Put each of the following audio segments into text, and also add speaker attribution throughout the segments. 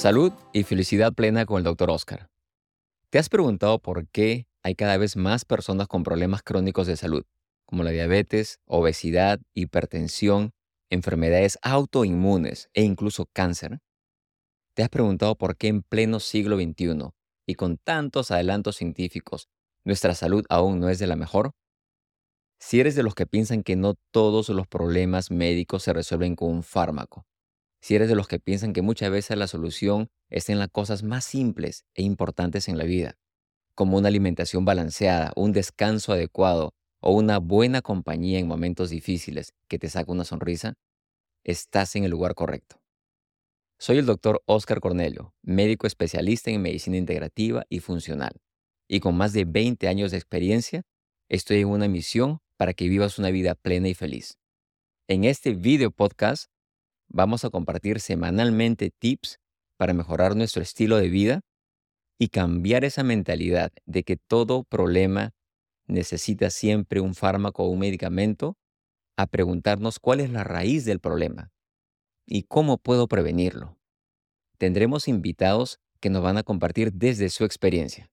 Speaker 1: Salud y felicidad plena con el Dr. Oscar. ¿Te has preguntado por qué hay cada vez más personas con problemas crónicos de salud, como la diabetes, obesidad, hipertensión, enfermedades autoinmunes e incluso cáncer? ¿Te has preguntado por qué en pleno siglo XXI y con tantos adelantos científicos nuestra salud aún no es de la mejor? Si eres de los que piensan que no todos los problemas médicos se resuelven con un fármaco, si eres de los que piensan que muchas veces la solución está en las cosas más simples e importantes en la vida, como una alimentación balanceada, un descanso adecuado o una buena compañía en momentos difíciles que te saca una sonrisa, estás en el lugar correcto. Soy el doctor Oscar Cornelio, médico especialista en medicina integrativa y funcional, y con más de 20 años de experiencia, estoy en una misión para que vivas una vida plena y feliz. En este video podcast vamos a compartir semanalmente tips para mejorar nuestro estilo de vida y cambiar esa mentalidad de que todo problema necesita siempre un fármaco o un medicamento a preguntarnos cuál es la raíz del problema y cómo puedo prevenirlo. Tendremos invitados que nos van a compartir desde su experiencia.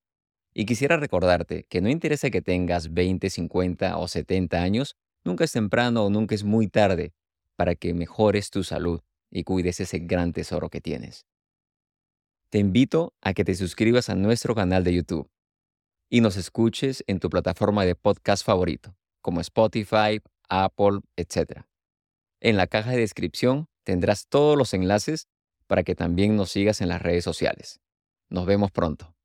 Speaker 1: Y quisiera recordarte que no interesa que tengas 20, 50 o 70 años, nunca es temprano o nunca es muy tarde para que mejores tu salud y cuides ese gran tesoro que tienes. Te invito a que te suscribas a nuestro canal de YouTube y nos escuches en tu plataforma de podcast favorito, como Spotify, Apple, etc. En la caja de descripción tendrás todos los enlaces para que también nos sigas en las redes sociales. Nos vemos pronto.